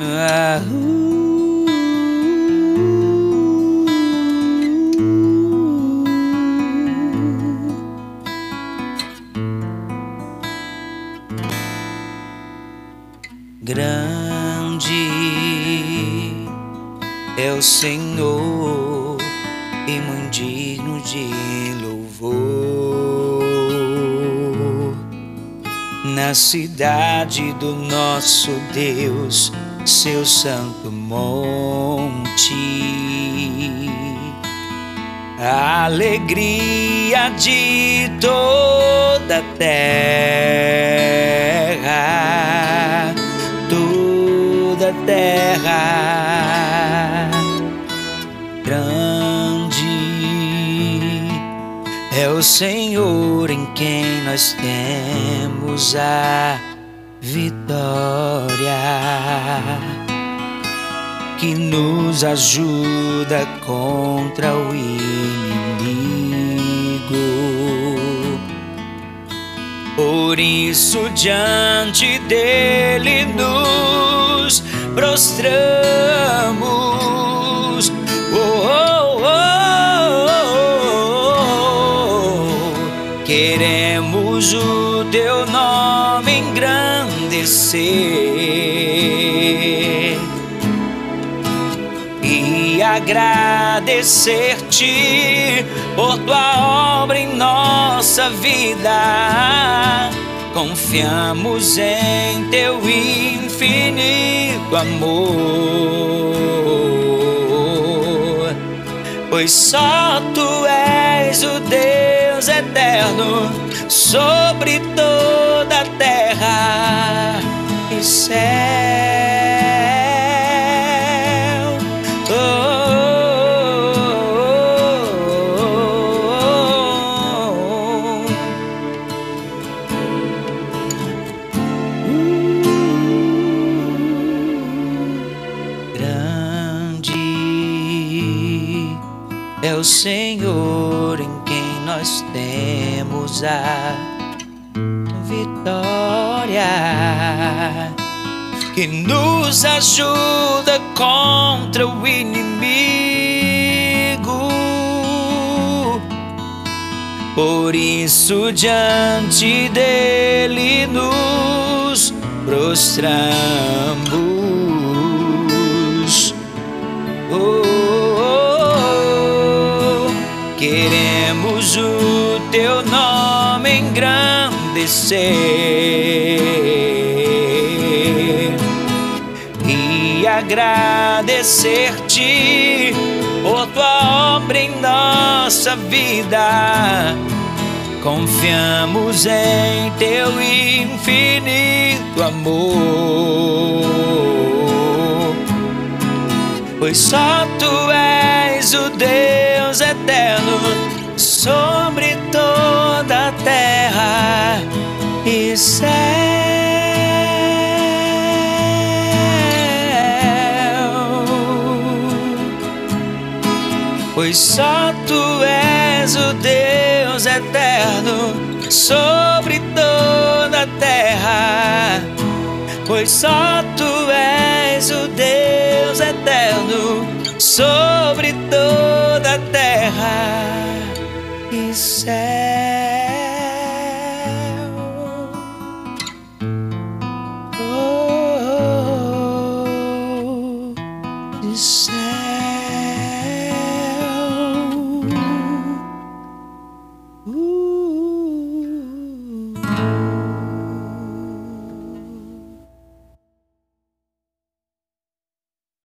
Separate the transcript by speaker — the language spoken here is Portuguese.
Speaker 1: Ah, Grande é o Senhor e muito digno de louvor. Na cidade do nosso Deus, seu santo monte. A alegria de toda a terra, toda a terra. Grande é o Senhor em quem nós temos a vitória que nos ajuda contra o inimigo. Por isso, diante dele nos prostramos. Queremos o teu nome engrandecer e agradecer-te por tua obra em nossa vida. Confiamos em teu infinito amor, pois só tu és o Deus eterno sobre toda a terra e céu. É o Senhor em quem nós temos a vitória que nos ajuda contra o inimigo. Por isso, diante dele nos prostramos. Engrandecer e agradecer-te por tua obra em nossa vida. Confiamos em teu infinito amor, pois só tu és o Deus eterno sobre toda a terra e céu. Pois só tu és o Deus eterno sobre toda a terra. Pois só tu és o Deus eterno sobre toda a terra e céu. Oh, oh, oh, de céu.